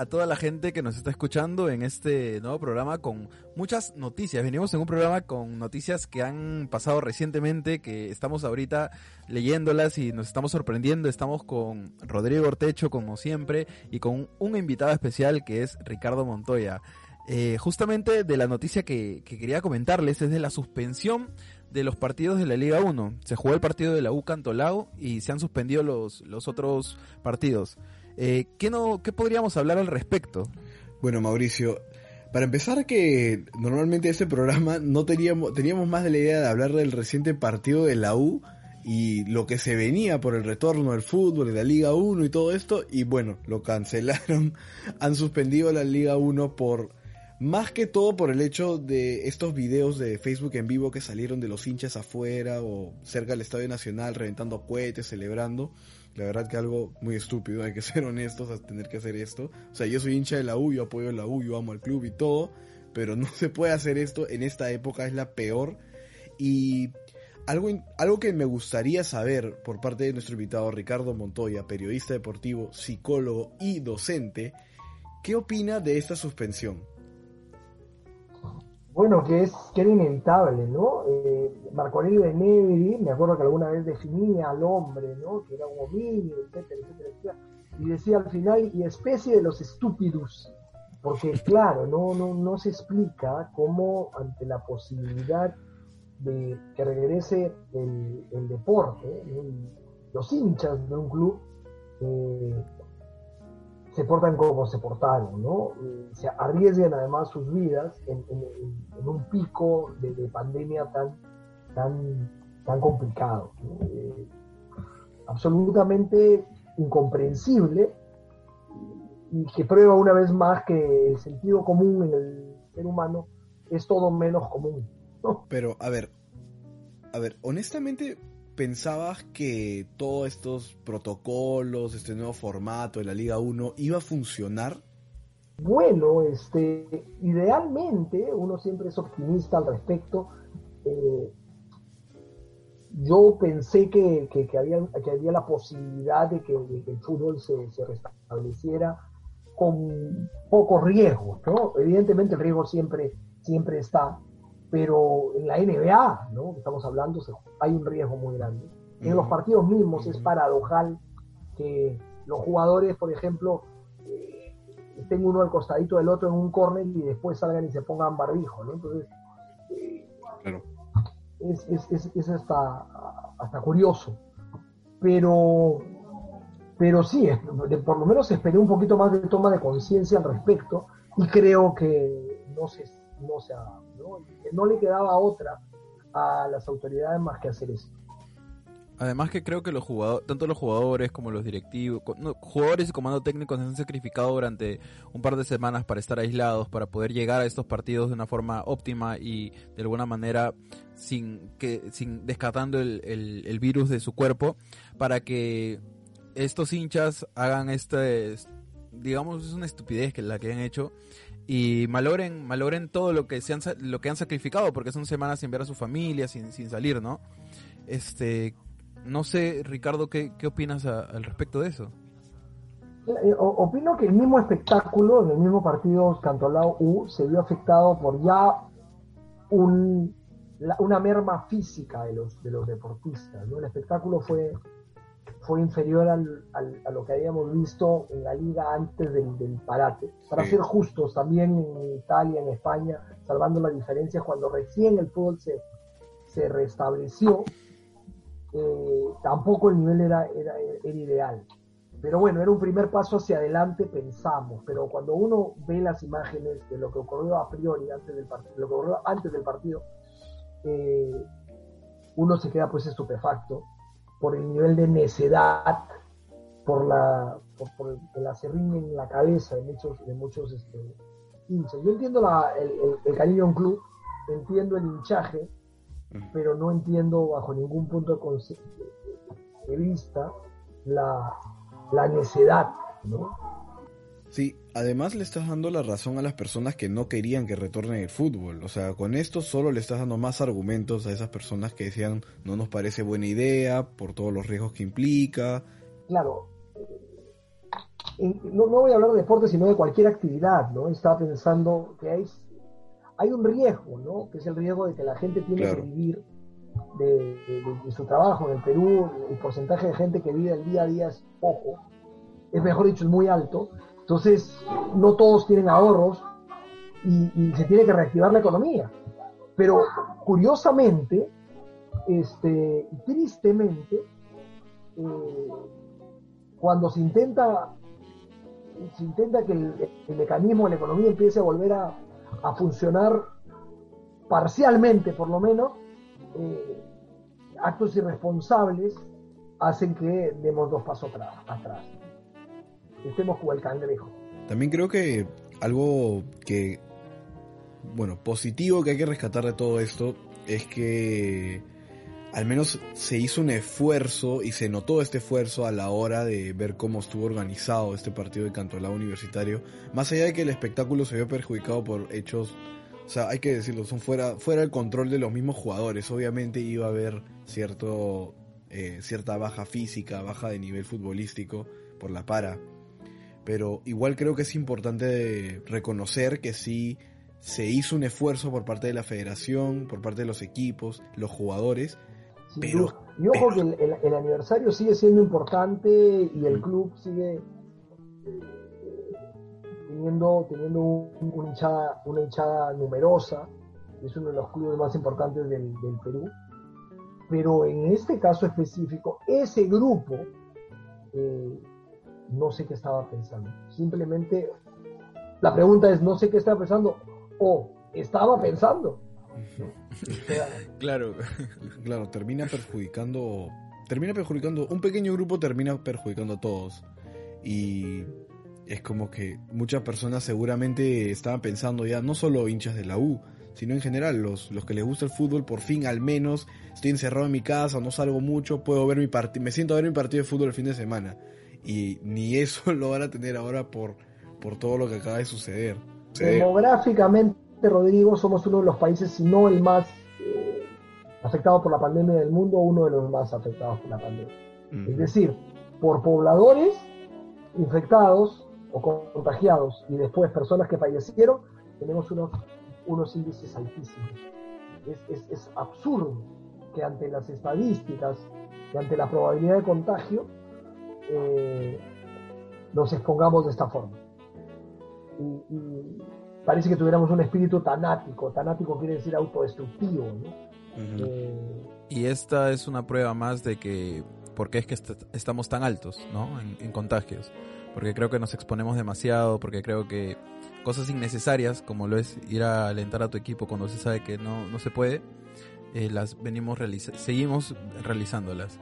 a toda la gente que nos está escuchando en este nuevo programa con muchas noticias? Venimos en un programa con noticias que han pasado recientemente, que estamos ahorita leyéndolas y nos estamos sorprendiendo. Estamos con Rodrigo Ortecho, como siempre, y con un invitado especial que es Ricardo Montoya. Eh, justamente de la noticia que, que quería comentarles es de la suspensión de los partidos de la Liga 1. Se jugó el partido de la U Cantolao y se han suspendido los, los otros partidos. Eh, ¿qué, no, ¿Qué podríamos hablar al respecto? Bueno, Mauricio, para empezar que normalmente este programa no teníamos, teníamos más de la idea de hablar del reciente partido de la U y lo que se venía por el retorno del fútbol, de la Liga 1 y todo esto, y bueno, lo cancelaron, han suspendido la Liga 1 por más que todo por el hecho de estos videos de Facebook en vivo que salieron de los hinchas afuera o cerca del Estadio Nacional reventando cohetes, celebrando. La verdad que algo muy estúpido, hay que ser honestos a tener que hacer esto. O sea, yo soy hincha de la U, yo apoyo la U, yo amo al club y todo, pero no se puede hacer esto en esta época, es la peor. Y algo, algo que me gustaría saber por parte de nuestro invitado Ricardo Montoya, periodista deportivo, psicólogo y docente, ¿qué opina de esta suspensión? Bueno, que es que era inevitable, ¿no? Eh, Marco Aurelio de Negri, me acuerdo que alguna vez definía al hombre, ¿no? Que era un homínido, etcétera, etcétera, etcétera, y decía al final, y especie de los estúpidos, porque claro, no, no, no se explica cómo ante la posibilidad de que regrese el, el deporte, los hinchas de un club, eh, se portan como se portaron, ¿no? Se arriesgan además sus vidas en, un pico de, de, pandemia tan, tan, tan complicado. Eh, absolutamente incomprensible y que prueba una vez más que el sentido común en el ser humano es todo menos común. ¿no? Pero, a ver, a ver, honestamente, ¿pensabas que todos estos protocolos, este nuevo formato de la Liga 1 iba a funcionar? Bueno, este, idealmente uno siempre es optimista al respecto. Eh, yo pensé que, que, había, que había la posibilidad de que, de que el fútbol se, se, restableciera con pocos riesgos, ¿no? Evidentemente el riesgo siempre, siempre está, pero en la NBA, ¿no? Estamos hablando, hay un riesgo muy grande. En los partidos mismos es paradojal que los jugadores, por ejemplo, eh, estén uno al costadito del otro en un córner y después salgan y se pongan barbijo, ¿no? Entonces, eh, claro. es, es, es, es, hasta, hasta curioso. Pero, pero sí, por lo menos esperé un poquito más de toma de conciencia al respecto y creo que no se, no se ha ¿no? le quedaba otra a las autoridades más que hacer eso. Además que creo que los jugadores, tanto los jugadores como los directivos, jugadores y comando técnicos se han sacrificado durante un par de semanas para estar aislados, para poder llegar a estos partidos de una forma óptima y de alguna manera sin que, sin descartando el, el, el virus de su cuerpo, para que estos hinchas hagan este, digamos, es una estupidez que la que han hecho y malogren, malogren todo lo que se han, lo que han sacrificado porque son semanas sin ver a su familia, sin, sin salir, ¿no? Este, no sé, Ricardo, ¿qué, qué opinas al respecto de eso? Opino que el mismo espectáculo, en el mismo partido Cantolao U, se vio afectado por ya un, la, una merma física de los, de los deportistas. ¿no? El espectáculo fue, fue inferior al, al, a lo que habíamos visto en la liga antes del, del parate. Para sí. ser justos, también en Italia, en España, salvando las diferencias, cuando recién el fútbol se, se restableció, eh, tampoco el nivel era, era, era, ideal. pero bueno, era un primer paso hacia adelante, pensamos, pero cuando uno ve las imágenes de lo que ocurrió a priori antes del partido, lo que ocurrió antes del partido, eh, uno se queda pues estupefacto por el nivel de necedad, por la por, el acerrín en la cabeza de muchos, de muchos este, hinchas. Yo entiendo el, cariño a un club, entiendo el hinchaje, pero no entiendo bajo ningún punto de, vista la, la necedad, ¿no? Sí, además le estás dando la razón a las personas que no querían que retorne el fútbol. O sea, con esto solo le estás dando más argumentos a esas personas que decían no nos parece buena idea por todos los riesgos que implica. Claro, no, voy a hablar de deporte, sino de cualquier actividad, ¿no? Estaba pensando que hay, hay un riesgo, ¿no? Que es el riesgo de que la gente tiene que vivir de, su trabajo. En el Perú, el porcentaje de gente que vive el día a día es poco, es mejor dicho, es muy alto. Entonces, no todos tienen ahorros y, se tiene que reactivar la economía. Pero curiosamente, este, tristemente, eh, cuando se intenta se intenta que el, mecanismo de la economía empiece a volver a, funcionar parcialmente, por lo menos, eh, actos irresponsables hacen que demos dos pasos atrás. Estemos como el cangrejo. También creo que algo que, bueno, positivo que hay que rescatar de todo esto es que al menos se hizo un esfuerzo y se notó este esfuerzo a la hora de ver cómo estuvo organizado este partido de Cantolao Universitario. Más allá de que el espectáculo se vio perjudicado por hechos, o sea, hay que decirlo, son fuera, fuera del control de los mismos jugadores. Obviamente iba a haber cierto, eh, cierta baja física, baja de nivel futbolístico por la para. Pero igual creo que es importante reconocer que sí se hizo un esfuerzo por parte de la federación, por parte de los equipos, los jugadores, pero, y ojo que el, aniversario sigue siendo importante y el club sigue eh, teniendo, teniendo una, hinchada, una hinchada numerosa, es uno de los clubes más importantes del, Perú. Pero en este caso específico, ese grupo, eh, no sé qué estaba pensando. Simplemente, la pregunta es, no sé qué estaba pensando, o estaba pensando. claro, claro, termina perjudicando, termina perjudicando, un pequeño grupo termina perjudicando a todos. Y es como que muchas personas seguramente estaban pensando ya, no solo hinchas de la U, sino en general, los, los que les gusta el fútbol, por fin al menos, estoy encerrado en mi casa, no salgo mucho, puedo ver mi partido, me siento a ver mi partido de fútbol el fin de semana. Y ni eso lo van a tener ahora por, por todo lo que acaba de suceder. Demográficamente Rodrigo, somos uno de los países, si no el más eh, afectado por la pandemia del mundo, uno de los más afectados por la pandemia. Es decir, por pobladores infectados o contagiados y después personas que fallecieron, tenemos unos, unos índices altísimos. Es, absurdo que ante las estadísticas, que ante la probabilidad de contagio, eh, nos expongamos de esta forma. y, parece que tuviéramos un espíritu tanático. Tanático quiere decir autodestructivo, eh, y esta es una prueba más de que, ¿por qué es que estamos tan altos, ¿no? En, contagios. Porque creo que nos exponemos demasiado, porque creo que cosas innecesarias, como lo es ir a alentar a tu equipo cuando se sabe que no, no se puede, eh, las venimos seguimos realizándolas.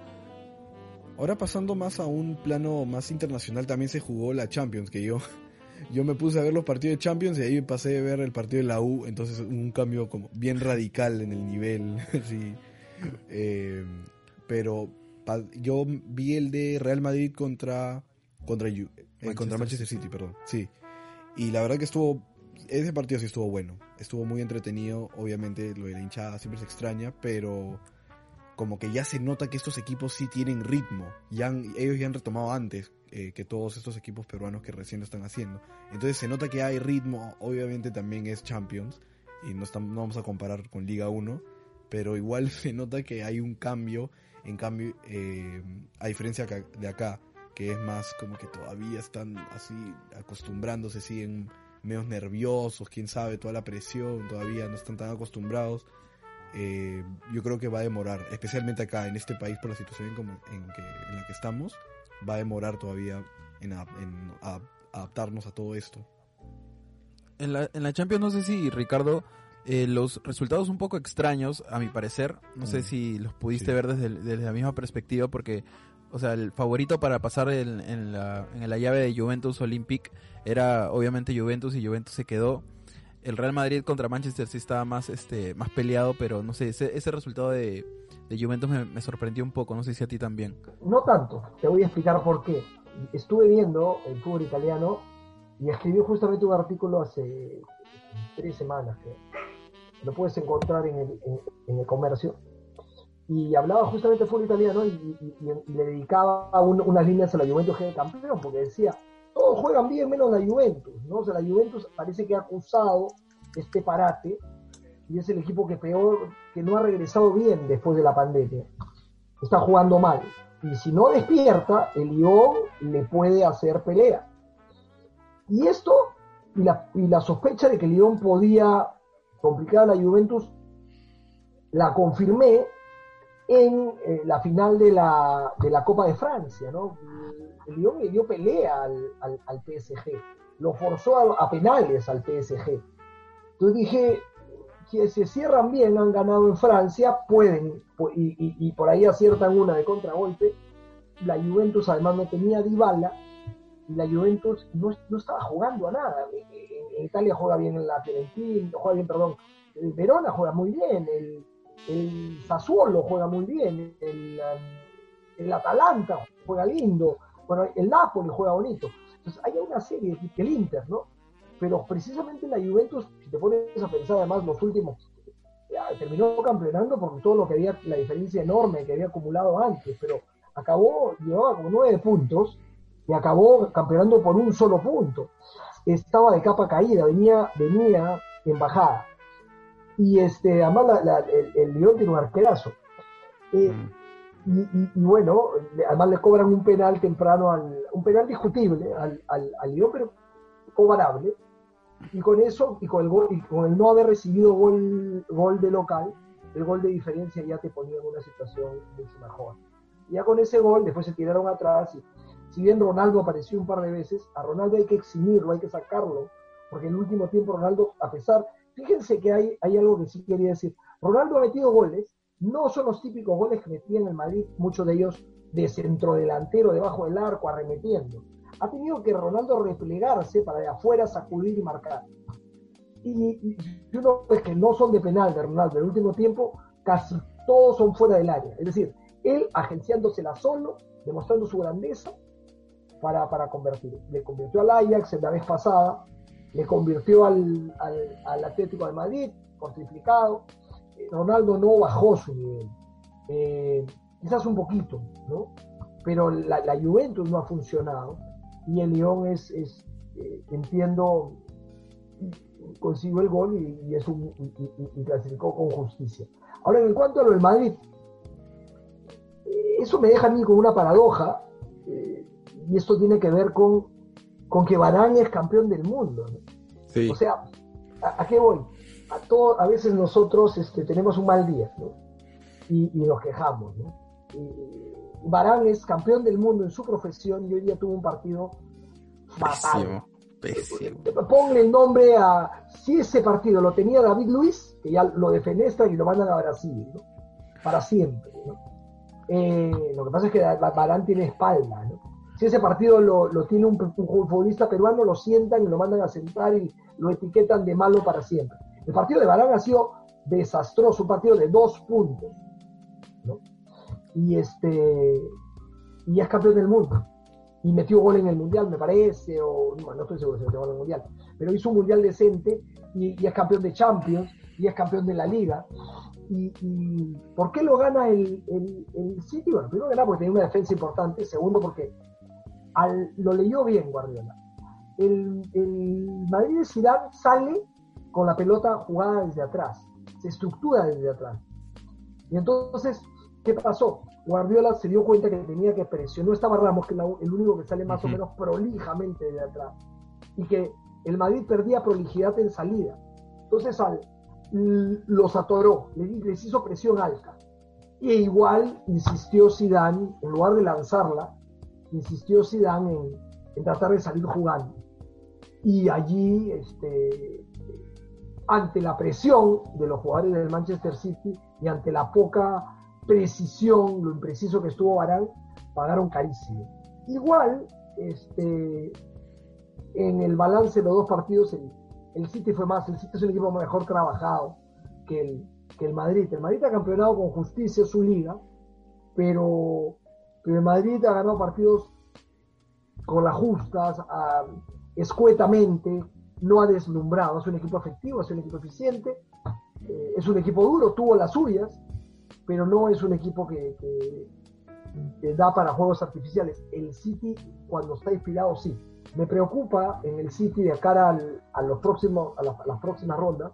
Ahora pasando más a un plano más internacional, también se jugó la Champions, que yo yo me puse a ver los partidos de Champions y ahí pasé a ver el partido de la U, entonces un cambio como bien radical en el nivel, sí. Eh, pero yo vi el de Real Madrid contra contra, eh, Manchester. contra Manchester City, perdón, sí. Y la verdad que estuvo, ese partido sí estuvo bueno, estuvo muy entretenido, obviamente lo de la hinchada siempre se extraña, pero como que ya se nota que estos equipos sí tienen ritmo, ya ellos ya han retomado antes, eh, que todos estos equipos peruanos que recién lo están haciendo. Entonces se nota que hay ritmo, obviamente también es Champions, y no, estamos, no vamos a comparar con Liga 1, pero igual se nota que hay un cambio, en cambio, eh, a diferencia de acá, que es más como que todavía están así acostumbrándose, siguen medio nerviosos, quién sabe, toda la presión, todavía no están tan acostumbrados. Eh, yo creo que va a demorar, especialmente acá en este país por la situación en, que, en la que estamos, va a demorar todavía en, adaptarnos a todo esto. En la, en la Champions no sé si Ricardo eh, los resultados un poco extraños, a mi parecer. No sé mm. si los pudiste ver desde, desde, la misma perspectiva, porque, o sea, el favorito para pasar en, en, la, en la llave de Juventus Olympic era obviamente Juventus y Juventus se quedó. El Real Madrid contra Manchester sí estaba más, este, más peleado, pero no sé, ese, ese resultado de, de Juventus me, me, sorprendió un poco, no sé si a ti también. No tanto, te voy a explicar por qué. Estuve viendo el fútbol italiano y escribió justamente un artículo hace tres semanas, creo lo puedes encontrar en el, en, el comercio. Y hablaba justamente de fútbol italiano y, le dedicaba unas líneas a la Juventus que campeón, porque decía, todos juegan bien menos la Juventus, ¿no? O sea, la Juventus parece que ha acusado este parate y es el equipo que peor, que no ha regresado bien después de la pandemia. Está jugando mal. Y si no despierta, el Lyon le puede hacer pelea. Y esto, y la, y la sospecha de que el Lyon podía complicada la Juventus, la confirmé en eh, la final de la, de la, Copa de Francia, ¿no? El Lyon le dio pelea al, al, PSG, lo forzó a, penales al PSG. Entonces dije, que se cierran bien, han ganado en Francia, pueden, y, y, por ahí aciertan una de contragolpe. La Juventus además no tenía Dybala, y la Juventus no, no estaba jugando a nada en Italia juega bien el la juega bien, perdón, Verona juega muy bien, el, el Sassuolo juega muy bien, el, el Atalanta juega lindo, bueno, el Napoli juega bonito. Entonces hay una serie, el Inter, ¿no? Pero precisamente la Juventus, si te pones a pensar además los últimos, terminó campeonando porque todo lo que había, la diferencia enorme que había acumulado antes, pero acabó, llevaba como nueve puntos y acabó campeonando por un solo punto estaba de capa caída, venía, venía en bajada. Y este, además el, el, León tiene un arquerazo. Eh, mm. y, bueno, además le cobran un penal temprano, al, un penal discutible al, al, León, pero cobrable. Y con eso, y con el, y con el no haber recibido gol, gol de local, el gol de diferencia ya te ponía en una situación mucho mejor. Y ya con ese gol, después se tiraron atrás y si bien Ronaldo apareció un par de veces, a Ronaldo hay que eximirlo, hay que sacarlo, porque en el último tiempo Ronaldo, a pesar, fíjense que hay, hay algo que sí quería decir, Ronaldo ha metido goles, no son los típicos goles que metía en el Madrid, muchos de ellos de centro delantero, debajo del arco, arremetiendo. Ha tenido que Ronaldo replegarse para de afuera sacudir y marcar. Y, uno es que no son de penal de Ronaldo, en el último tiempo casi todos son fuera del área. Es decir, él agenciándosela solo, demostrando su grandeza, para, para convertir. Le convirtió al Ajax la vez pasada, le convirtió al, al, Atlético de Madrid por. Eh, Ronaldo no bajó su nivel. Eh, quizás un poquito, ¿no? Pero la, la, Juventus no ha funcionado y el León es, es eh, entiendo, consiguió el gol y, es un, y, clasificó con justicia. Ahora, en cuanto a lo del Madrid, eso me deja a mí con una paradoja, y esto tiene que ver con, con que Barán es campeón del mundo. O sea, ¿a, qué voy? A, todo, a veces nosotros este, tenemos un mal día y, nos quejamos. ¿no? Barán es campeón del mundo en su profesión y hoy día tuvo un partido fatal. Pésimo, Ponle el nombre a. Si ese partido lo tenía David Luis, que ya lo defenestra y lo mandan a Brasil, ¿no? Para siempre, eh, lo que pasa es que Barán tiene espalda, ¿no? Si ese partido lo, tiene un, futbolista peruano, lo sientan y lo mandan a sentar y lo etiquetan de malo para siempre. El partido de Barán ha sido desastroso, un partido de dos puntos. Y este y es campeón del mundo. Y metió gol en el mundial, me parece, o no, estoy seguro si metió gol en el mundial, pero hizo un mundial decente y, es campeón de Champions y es campeón de la liga. Y, ¿por qué lo gana el, el, el City? Bueno, primero porque tiene una defensa importante, segundo porque lo leyó bien Guardiola. El, Madrid de Zidane sale con la pelota jugada desde atrás, se estructura desde atrás. Y entonces, ¿qué pasó? Guardiola se dio cuenta que tenía que presionar, no estaba Ramos, que es el único que sale más o menos prolijamente desde atrás, y que el Madrid perdía prolijidad en salida. Entonces al, los atoró, les, hizo presión alta. Y igual insistió Zidane, en lugar de lanzarla, insistió Zidane en, tratar de salir jugando. Y allí, este, ante la presión de los jugadores del Manchester City y ante la poca precisión, lo impreciso que estuvo Varane, pagaron carísimo. Igual, este, en el balance de los dos partidos, el, el City fue más, el City es un equipo mejor trabajado que el, que el Madrid. El Madrid ha campeonado con justicia su liga, pero, pero el Madrid ha ganado partidos con las justas, a, escuetamente, no ha deslumbrado. Es un equipo efectivo, es un equipo eficiente, eh, es un equipo duro, tuvo las suyas, pero no es un equipo que, da para juegos artificiales. El City, cuando está inspirado, sí. Me preocupa en el City de cara al, a, los próximos, a las próximas rondas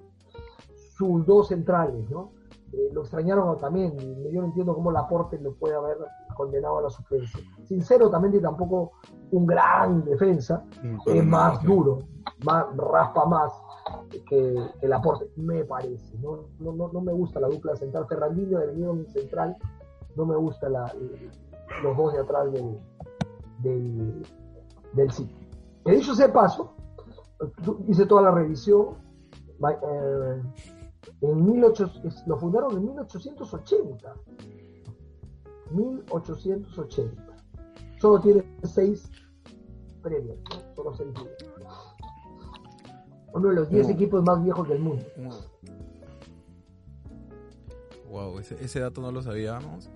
sus dos centrales, ¿no? Eh, lo extrañaron también, y yo no entiendo cómo Laporte lo puede haber condenado a la suplencia. Sincero, también tampoco un gran defensa, es más duro, más, raspa más que, que Laporte, me parece. ¿no? No, no, me gusta la dupla central. Ferrandinho de en central, no me gusta la, los dos de atrás del, del, del sitio. Que dicho sea paso, hice toda la revisión. Eh, en 1800, lo fundaron en 1880. 1880. Solo tiene seis premios, ¿no? solo seis días. Uno de los 10 equipos más viejos del mundo. Wow, ese, ese, dato no lo sabíamos.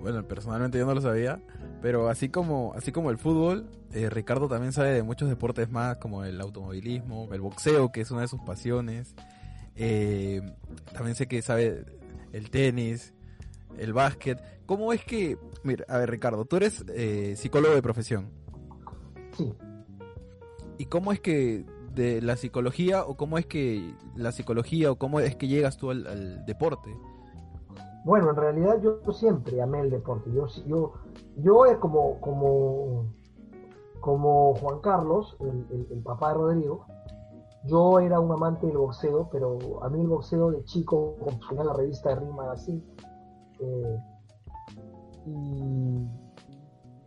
Bueno, personalmente yo no lo sabía, pero así como así como el fútbol, eh, Ricardo también sabe de muchos deportes más, como el automovilismo, el boxeo, que es una de sus pasiones. Eh, también sé que sabe el tenis, el básquet. ¿Cómo es que, mira, a ver Ricardo, tú eres eh, psicólogo de profesión? Sí. ¿Y cómo es que de la psicología o cómo es que la psicología o cómo es que llegas tú al, al deporte? Bueno, en realidad yo siempre amé el deporte. Yo, yo, yo es como, como, como Juan Carlos, el, el, el papá de Rodrigo, yo era un amante del boxeo, pero a mí el boxeo de chico, consumía la revista de Rima así. Eh,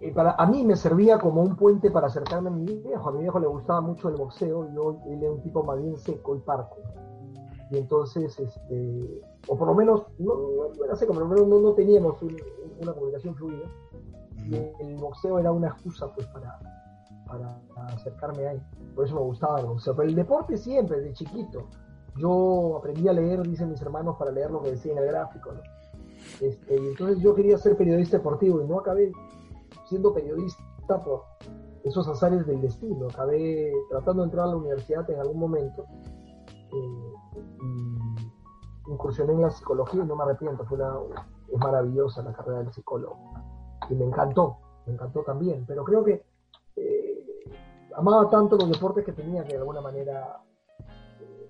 y, para, a mí me servía como un puente para acercarme a mi viejo. A mi viejo le gustaba mucho el boxeo y yo, él era un tipo más bien seco y parco. Y entonces, este, o por lo menos, no, no era seco, pero no, no, no teníamos un, una comunicación fluida. Y el boxeo era una excusa pues para, para acercarme a él. Por eso me gustaba el boxeo. Pero el deporte siempre, desde chiquito. Yo aprendí a leer, dicen mis hermanos, para leer lo que decía en el gráfico. ¿no? Este, y entonces yo quería ser periodista deportivo y no acabé siendo periodista por esos azares del destino. Acabé tratando de entrar a la universidad en algún momento. Eh, y incursioné en la psicología y no me arrepiento. Fue una, es maravillosa la carrera del psicólogo. Y me encantó, me encantó también. Pero creo que amaba tanto los deportes que tenía que de alguna manera eh,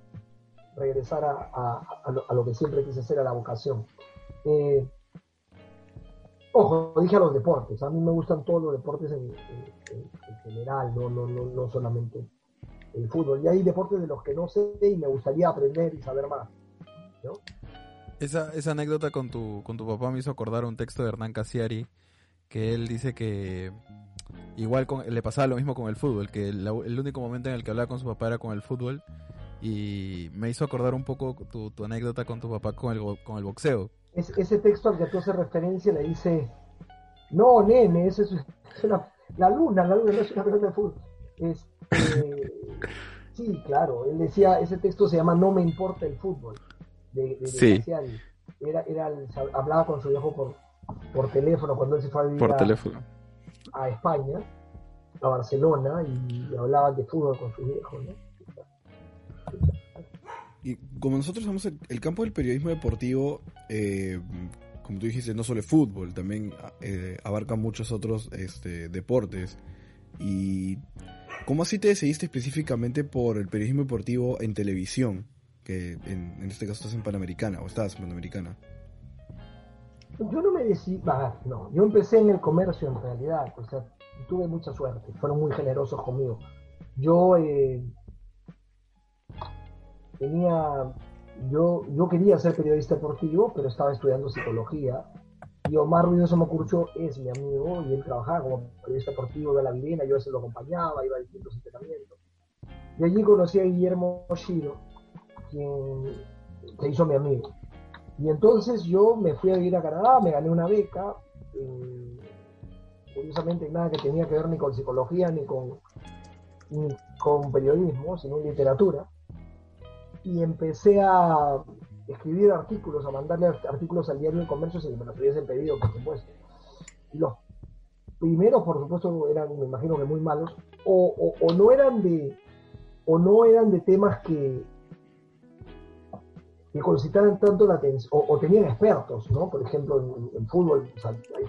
regresar a, a, a, lo, que siempre quise hacer, a la vocación. Eh, ojo, dije a los deportes, a mí me gustan todos los deportes en, en, en general, no, no, no, no, solamente el fútbol. Y hay deportes de los que no sé y me gustaría aprender y saber más. Esa, esa anécdota con tu, con tu papá me hizo acordar un texto de Hernán Casiari, que él dice que igual con, le pasaba lo mismo con el fútbol, que el, el, único momento en el que hablaba con su papá era con el fútbol y me hizo acordar un poco tu, tu anécdota con tu papá con el, con el boxeo. Es, ese texto al que tú haces referencia le dice, no, nene, eso es, es una, la luna, la luna no es una pelota de fútbol. Este, sí, claro, él decía, ese texto se llama No me importa el fútbol, de, de, sí. era, era hablaba con su viejo por, por teléfono cuando él se fue a vivir por a, teléfono a España, a Barcelona, y hablaban de fútbol con sus viejos, ¿no? Y como nosotros somos el, campo del periodismo deportivo, eh, como tú dijiste, no solo el fútbol, también eh, abarca muchos otros este, deportes. ¿Y cómo así te decidiste específicamente por el periodismo deportivo en televisión? Que en, en este caso estás en Panamericana, o estás en Panamericana yo no me decidí, ah, no, yo empecé en el comercio en realidad, o sea, tuve mucha suerte, fueron muy generosos conmigo. Yo eh, tenía, yo, yo quería ser periodista deportivo, pero estaba estudiando psicología Y Omar Ruidoso Macurcho es mi amigo y él trabajaba como periodista deportivo de la Videna, yo a veces lo acompañaba, iba a distintos entrenamientos. De allí conocí a Guillermo Shiro, quien se hizo mi amigo. Y entonces yo me fui a vivir a Canadá, me gané una beca, eh, curiosamente nada que tenía que ver ni con psicología ni con, ni con periodismo, sino literatura. Y empecé a escribir artículos, a mandarle artículos al diario de comercio sin que me los hubiesen pedido, por supuesto. Y los primeros, por supuesto, eran, me imagino que muy malos, o, o, no eran de o no eran de temas que, que concitaran tanto la atención, o, tenían expertos, ¿no? Por ejemplo, en, fútbol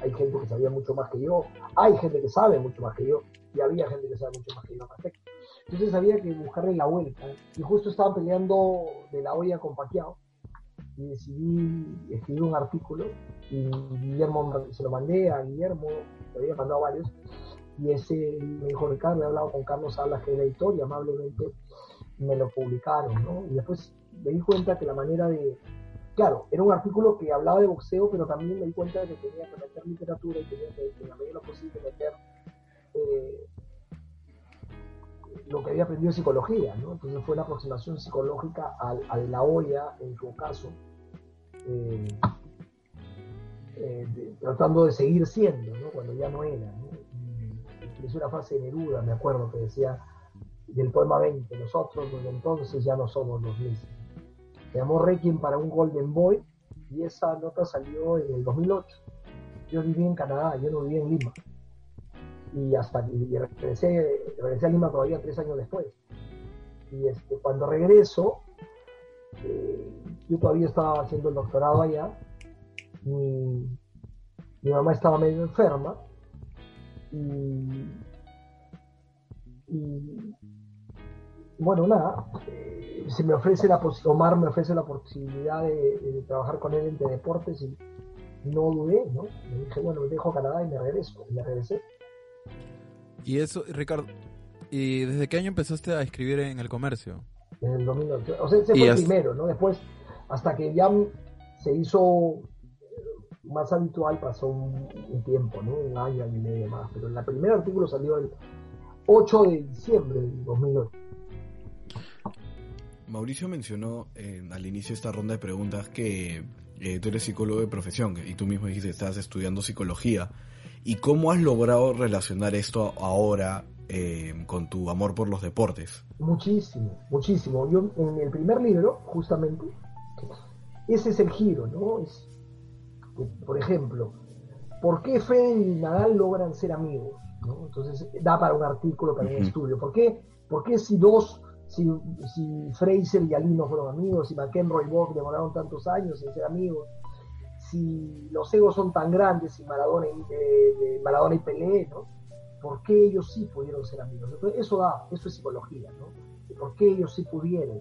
hay, gente que sabía mucho más que yo, hay gente que sabe mucho más que yo, y había gente que sabe mucho más que yo respecto. Entonces había que buscarle la vuelta, y justo estaban peleando de la olla con Paquiao, y decidí escribir un artículo, y Guillermo se lo mandé a Guillermo, lo había mandado varios, y ese me dijo Ricardo, he hablado con Carlos Salas, que era editor, y amablemente me lo publicaron, ¿no? Y después me di cuenta que la manera de... Claro, era un artículo que hablaba de boxeo, pero también me di cuenta de que tenía que meter literatura y tenía que, en la medida de lo posible, meter eh, lo que había aprendido en psicología, ¿no? Entonces fue una aproximación psicológica a, la olla, en su caso, eh, eh, tratando de seguir siendo, ¿no? Cuando ya no era, ¿no? Una frase de Neruda, me acuerdo, que decía, del poema 20, nosotros desde entonces ya no somos los mismos llamó Requiem para un Golden Boy y esa nota salió en el 2008. Yo viví en Canadá, yo no viví en Lima. Y hasta y regresé, regresé a Lima todavía tres años después. Y este, cuando regreso, eh, yo todavía estaba haciendo el doctorado allá. Mi, mi mamá estaba medio enferma y bueno, nada, eh, se me ofrece la Omar me ofrece la posibilidad de, trabajar con él entre deportes y no dudé, ¿no? Me dije, bueno, me dejo Canadá y me regreso, y me regresé. Y eso, Ricardo, ¿y desde qué año empezaste a escribir en el comercio? En el 2008, o sea, ese fue el primero, ¿no? Después, hasta que ya se hizo más habitual, pasó un, un tiempo, ¿no? Un año, y medio más, pero el primer artículo salió el 8 de diciembre del 2008. Mauricio mencionó eh, al inicio de esta ronda de preguntas que eh, tú eres psicólogo de profesión y tú mismo dijiste que estás estudiando psicología. ¿Y cómo has logrado relacionar esto ahora eh, con tu amor por los deportes? Muchísimo, muchísimo. Yo en el primer libro, justamente, ese es el giro, ¿no? Es, por ejemplo, ¿por qué Fede y Nadal logran ser amigos? Entonces da para un artículo, para un estudio. ¿Por qué, ¿Por qué si dos si, Fraser y Alino fueron amigos, si McEnroe y Bob demoraron tantos años en ser amigos, si los egos son tan grandes, si Maradona y, Maradona y Pelé, ¿no? ¿Por qué ellos sí pudieron ser amigos? Eso da, eso es psicología, ¿no? ¿Por qué ellos sí pudieron?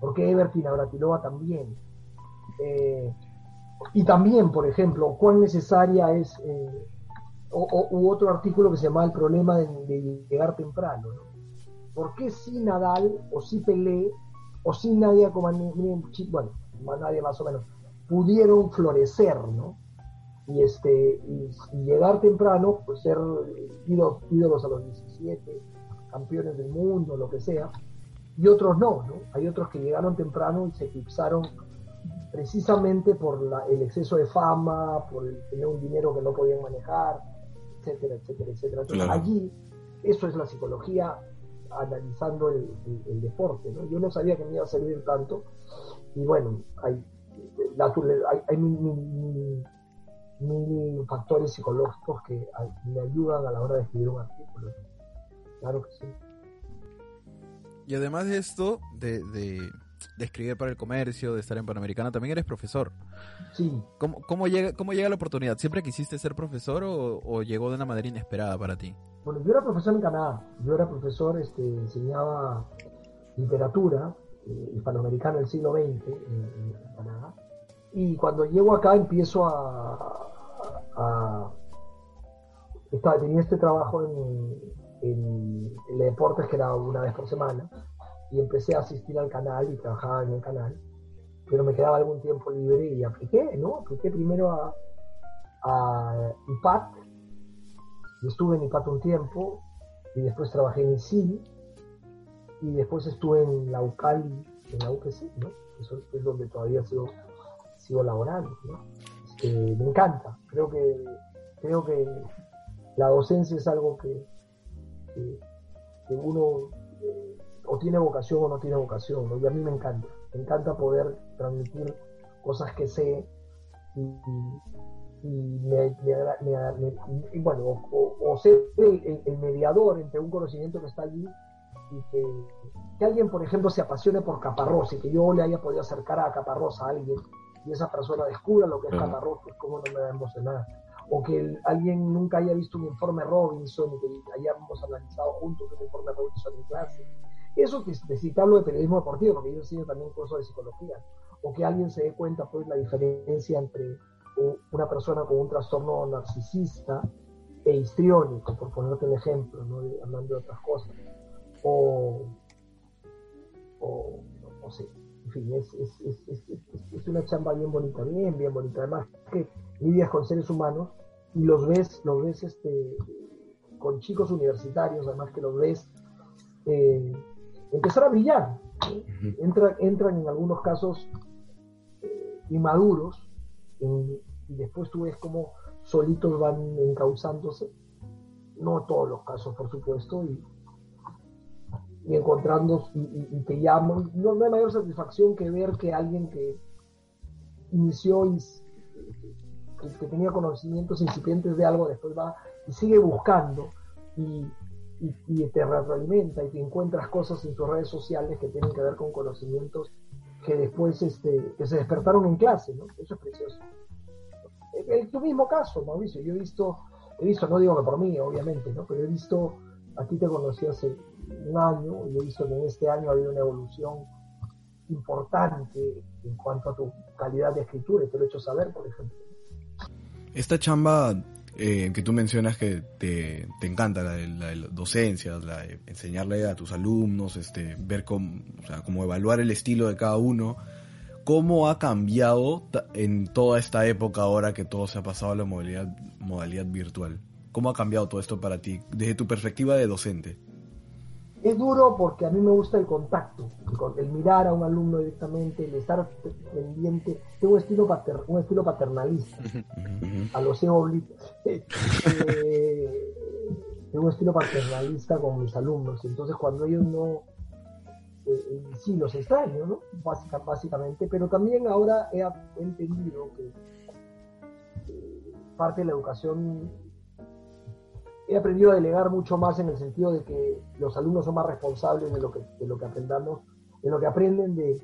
¿Por qué Everton Abratilova también? Eh, y también, por ejemplo, cuán necesaria es, eh, o, otro artículo que se llama El problema de llegar temprano, ¿no? ¿Por qué si Nadal o si Pelé o si Nadia como bueno, nadie más o menos, pudieron florecer, ¿no? Y, este, y, llegar temprano, pues ser ídolos, a los 17, campeones del mundo, lo que sea, y otros no, ¿no? Hay otros que llegaron temprano y se eclipsaron precisamente por el exceso de fama, por tener un dinero que no podían manejar, etcétera, etcétera, etcétera. Entonces, allí, eso es la psicología analizando el, deporte. ¿no? Yo no sabía que me iba a servir tanto y bueno, hay, hay, mil, factores psicológicos que me ayudan a la hora de escribir un artículo. Claro que sí. Y además de esto, de, escribir para el comercio, de estar en Panamericana, también eres profesor. Sí. ¿Cómo, cómo, llega, cómo llega la oportunidad? ¿Siempre quisiste ser profesor o, o llegó de una manera inesperada para ti? Bueno, yo era profesor en Canadá, yo era profesor, este, enseñaba literatura eh, hispanoamericana del siglo XX en, Canadá. Y cuando llego acá empiezo a, a, tenía este trabajo en, en, deportes que era una vez por semana y empecé a asistir al canal y trabajaba en el canal, pero me quedaba algún tiempo libre y apliqué, ¿no? Apliqué primero a, a IPAT, y estuve en IPAT un tiempo, y después trabajé en ICIL, y después estuve en la UCAL, en la UPC, ¿no? Eso es donde todavía sigo, sigo laborando, ¿no? Me encanta, creo que, creo que la docencia es algo que, que, uno eh, o tiene vocación o no tiene vocación, ¿no? y a mí me encanta, me encanta poder transmitir cosas que sé y, me, bueno, o, ser el, mediador entre un conocimiento que está allí y que, alguien, por ejemplo, se apasione por Caparrós y que yo le haya podido acercar a Caparrós a alguien y esa persona descubra lo que es Caparrós, pues cómo no me va a emocionar. O que alguien nunca haya visto un informe Robinson y que hayamos analizado juntos un informe Robinson en clase. Eso que si hablo de periodismo deportivo, porque yo sigo también curso de psicología o que alguien se dé cuenta pues la diferencia entre una persona con un trastorno narcisista e histriónico, por ponerte el ejemplo, ¿no? hablando de otras cosas, o, o no sé, en fin, es, es, es, es, una chamba bien bonita, bien, bien bonita, además que lidias con seres humanos y los ves, los ves este, con chicos universitarios, además que los ves eh, empezar a brillar, entran en algunos casos inmaduros y, después tú ves cómo solitos van encauzándose, no todos los casos por supuesto, y, encontrando y, te llaman, no, hay mayor satisfacción que ver que alguien que inició y que, tenía conocimientos incipientes de algo, después va y sigue buscando y, y, te retroalimenta y te encuentras cosas en tus redes sociales que tienen que ver con conocimientos que después este, que se despertaron en clase, ¿no? Eso es precioso. En tu mismo caso, Mauricio, yo he visto, he visto, no digo que por mí, obviamente, ¿no? Pero he visto, a ti te conocí hace un año y he visto que en este año ha habido una evolución importante en cuanto a tu calidad de escritura y te lo he hecho saber, por ejemplo. Esta chamba eh, que tú mencionas que te, te encanta la, docencia, la enseñarle a tus alumnos, este, ver cómo, o sea, evaluar el estilo de cada uno. ¿Cómo ha cambiado en toda esta época ahora que todo se ha pasado a la modalidad, modalidad virtual? ¿Cómo ha cambiado todo esto para ti desde tu perspectiva de docente? Es duro porque a mí me gusta el contacto, el mirar a un alumno directamente, el estar pendiente. Tengo un estilo, un estilo paternalista, a los oblitos. Eh, tengo un estilo paternalista con mis alumnos, entonces cuando ellos no... Eh, eh, sí, los extraño, ¿no? básicamente, pero también ahora he entendido que parte de la educación he aprendido a delegar mucho más en el sentido de que los alumnos son más responsables de lo que, de lo que aprendamos, de lo que aprenden de,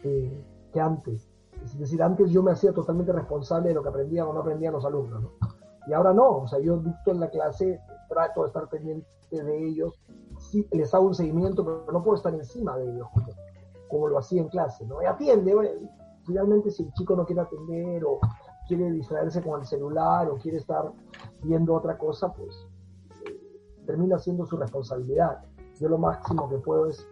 que antes. Es decir, antes yo me hacía totalmente responsable de lo que aprendían o no aprendían los alumnos, ¿no? Y ahora no, o sea, yo dicto en la clase, trato de estar pendiente de ellos, sí, les hago un seguimiento, pero no puedo estar encima de ellos como, lo hacía en clase, ¿no? Y atiende, finalmente si el chico no quiere atender o quiere distraerse con el celular o quiere estar viendo otra cosa, pues eh, termina siendo su responsabilidad. Yo lo máximo que puedo es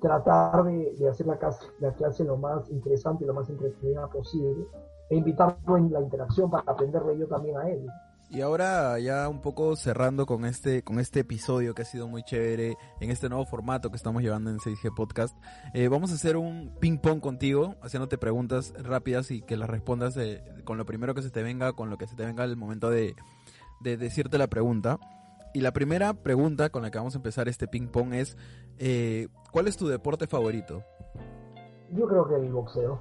tratar de, hacer la clase, la clase lo más interesante y lo más entretenida posible e invitarlo en la interacción para aprenderle yo también a él. Y ahora ya un poco cerrando con este, con este episodio que ha sido muy chévere en este nuevo formato que estamos llevando en 6G Podcast, eh, vamos a hacer un ping pong contigo, haciéndote preguntas rápidas y que las respondas con lo primero que se te venga, con lo que se te venga el momento de, decirte la pregunta. Y la primera pregunta con la que vamos a empezar este ping pong es, eh, ¿cuál es tu deporte favorito? Yo creo que el boxeo.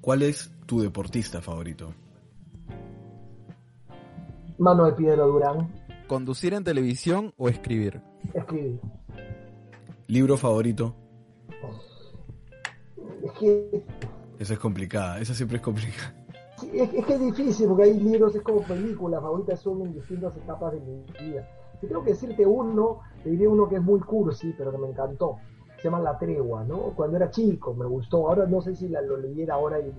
¿Cuál es tu deportista favorito? Mano de Piedra Durán. ¿Conducir en televisión o escribir? Escribir. ¿Libro favorito? Es que... Esa es complicada, esa siempre es complicada. Es, que es difícil porque hay libros, es como películas, favoritas son en distintas etapas de mi vida. Si tengo que decirte uno, te diré uno que es muy cursi, pero que me encantó. Se llama La Tregua, ¿no? Cuando era chico, me gustó. Ahora no sé si la, lo leyera ahora y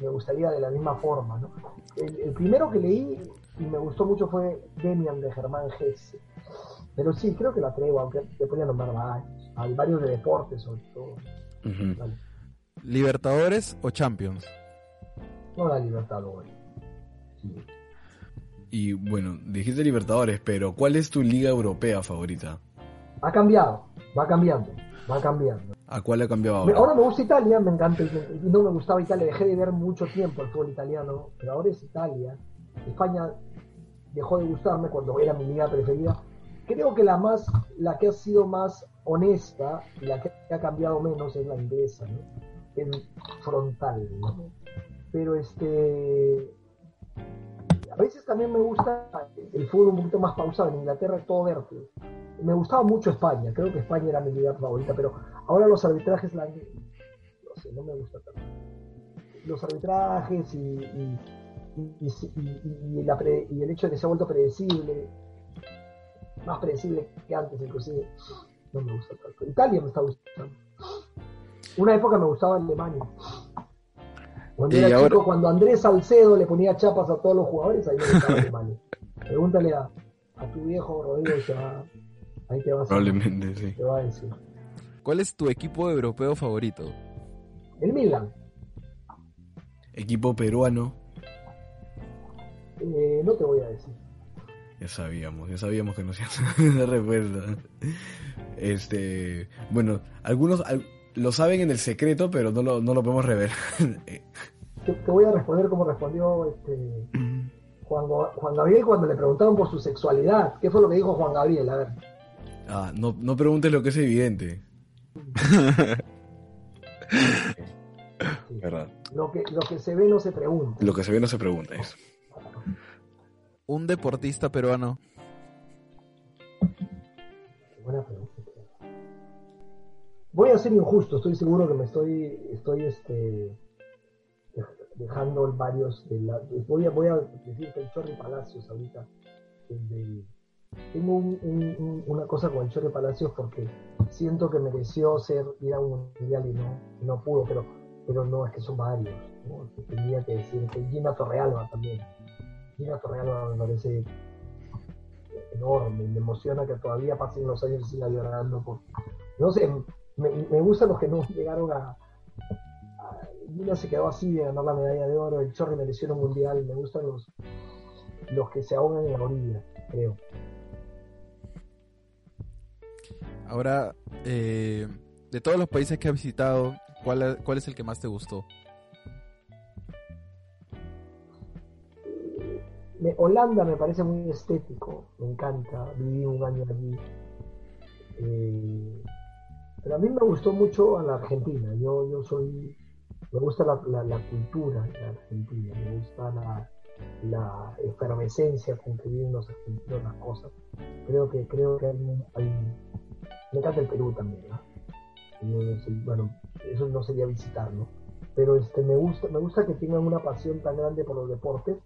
me gustaría de la misma forma, ¿no? el, primero que leí y me gustó mucho fue Demian de Germán Gesse. Pero sí, creo que la traigo, aunque te podría nombrar varios. Hay varios de deportes, sobre todo. ¿Libertadores o Champions? No la Libertadores. Y bueno, dijiste Libertadores, pero ¿cuál es tu liga europea favorita? Ha cambiado, va cambiando, va cambiando. ¿A cuál ha cambiado ahora? Ahora me gusta Italia, me encanta. No me gustaba Italia, dejé de ver mucho tiempo el fútbol italiano, pero ahora es Italia. España dejó de gustarme cuando era mi liga preferida. Creo que la más, la que ha sido más honesta y la que ha cambiado menos es la inglesa, ¿no? En frontal, ¿no? Pero este a veces también me gusta el fútbol un poquito más pausado. En Inglaterra todo verde. Me gustaba mucho España. Creo que España era mi liga favorita, pero ahora los arbitrajes, la, no sé, no me gusta tanto. Los arbitrajes y, y, y, y, el hecho de que se ha vuelto predecible, más predecible que antes inclusive, no me gusta tanto. Italia me está gustando. Una época me gustaba Alemania. Cuando era chico, cuando Andrés Salcedo le ponía chapas a todos los jugadores, ahí me gustaba Alemania. Pregúntale a, a, tu viejo Rodrigo y va, ahí te va a Probablemente, sí. Te va a decir. ¿Cuál es tu equipo europeo favorito? El Milan. ¿Equipo peruano? Eh, no te voy a decir. Ya sabíamos, ya sabíamos que no se esa respuesta. Este, bueno, algunos, lo saben en el secreto, pero no lo, no lo podemos revelar. te, voy a responder como respondió este, Juan, Juan, Gabriel cuando le preguntaron por su sexualidad. ¿Qué fue lo que dijo Juan Gabriel? A ver. Ah, no, no preguntes lo que es evidente. ¿Verdad? Lo que, lo que se ve no se pregunta. Lo que se ve no se pregunta, eso. Un deportista peruano. Buena pregunta voy a ser injusto, estoy seguro que me estoy, estoy este, dejando varios de la, voy a, voy a decir el Chorri Palacios ahorita, tengo una cosa con el Chorri Palacios porque siento que mereció ser, ir a un mundial y no, no pudo, pero, pero no, es que son varios, ¿no? tendría que decir que Gina Torrealba también, Gina Torrealba me parece enorme, me emociona que todavía pasen los años y siga llorando por, no sé, me, me gustan los que no llegaron a, a se quedó así de ganar la medalla de oro, el Chorri mereció un mundial, me gustan los, los que se ahogan en la orilla, creo. Ahora, eh, de todos los países que has visitado, ¿cuál, ¿cuál es el que más te gustó? Holanda me parece muy estético, me encanta, viví un año allí. Eh, pero a mí me gustó mucho a la Argentina. Yo, yo soy, me gusta la, cultura de la Argentina, me gusta la, la efervescencia con que viven los argentinos las cosas. Creo que, creo que hay, me encanta el Perú también, bueno, eso no sería visitarlo. Pero este, me gusta, me gusta que tengan una pasión tan grande por los deportes.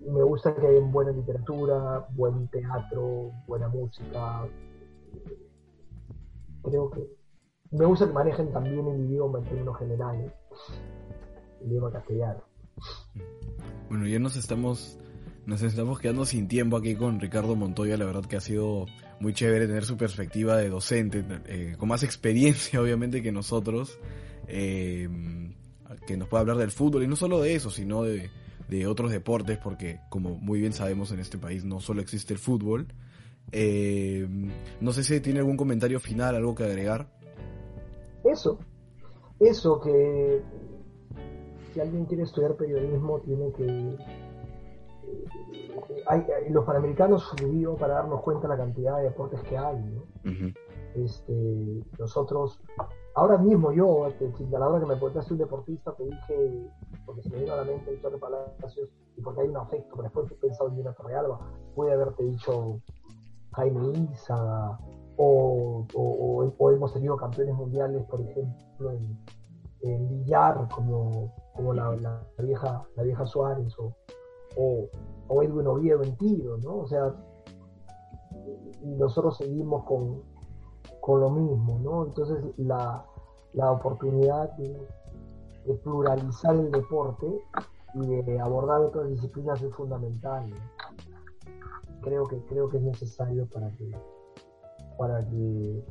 Me gusta que hayan buena literatura, buen teatro, buena música, creo que me gusta que manejen también el idioma en términos generales, el idioma castellano. Bueno, ya nos estamos nos estamos quedando sin tiempo aquí con Ricardo Montoya. La verdad que ha sido muy chévere tener su perspectiva de docente, eh, con más experiencia obviamente que nosotros, eh, que nos pueda hablar del fútbol y no solo de eso, sino de, de otros deportes, porque como muy bien sabemos en este país no solo existe el fútbol, eh, no sé si tiene algún comentario final, algo que agregar. Eso, eso que si alguien quiere estudiar periodismo tiene que... Eh, hay, los panamericanos sirvió para darnos cuenta de la cantidad de deportes que hay. este, nosotros, ahora mismo yo, a la hora que me preguntaste un deportista, te dije, porque se me vino a la mente el Palacios y porque hay un afecto, pero después he pensado en Gina Torrealba, pude haberte dicho Jaime Isa, o, hemos tenido campeones mundiales, por ejemplo, en, en billar, como, la, vieja, Suárez, o, Edwin Oviedo en tiro, ¿no? O sea, y nosotros seguimos con, lo mismo, ¿no? Entonces la, la oportunidad de, pluralizar el deporte y de abordar otras disciplinas es fundamental creo que, creo que es necesario para que, para que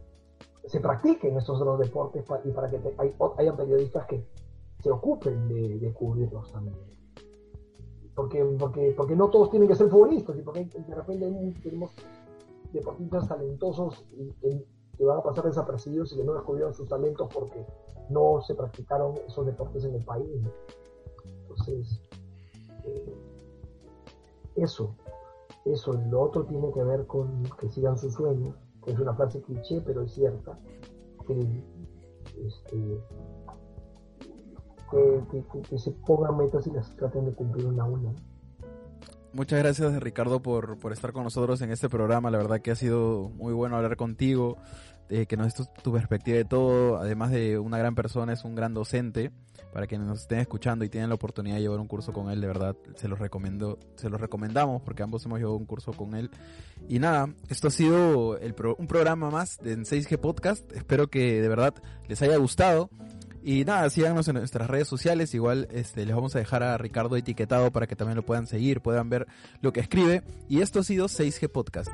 se practiquen estos otros deportes y para que hay, hayan periodistas que, se ocupen de, cubrirlos también. Porque, porque, porque no todos tienen que ser futbolistas, y porque de repente tenemos deportistas talentosos que van a pasar desapercibidos y que no descubrieron sus talentos porque no se practicaron esos deportes en el país. Entonces, eh, eso, eso, lo otro tiene que ver con que sigan sus sueños, que es una frase cliché, pero es cierta, que, este, que, se pongan metas y las traten de cumplir una a una. Muchas gracias Ricardo por, por estar con nosotros en este programa. La verdad que ha sido muy bueno hablar contigo, eh, que nos des tu, perspectiva de todo. Además de una gran persona, es un gran docente. Para quienes nos estén escuchando y tienen la oportunidad de llevar un curso con él, de verdad se los recomiendo, se los recomendamos porque ambos hemos llevado un curso con él. Y nada, esto ha sido el un programa más de 6G Podcast. Espero que de verdad les haya gustado. Y nada, síganos en nuestras redes sociales. Igual este, les vamos a dejar a Ricardo etiquetado para que también lo puedan seguir, puedan ver lo que escribe. Y esto ha sido 6G Podcast.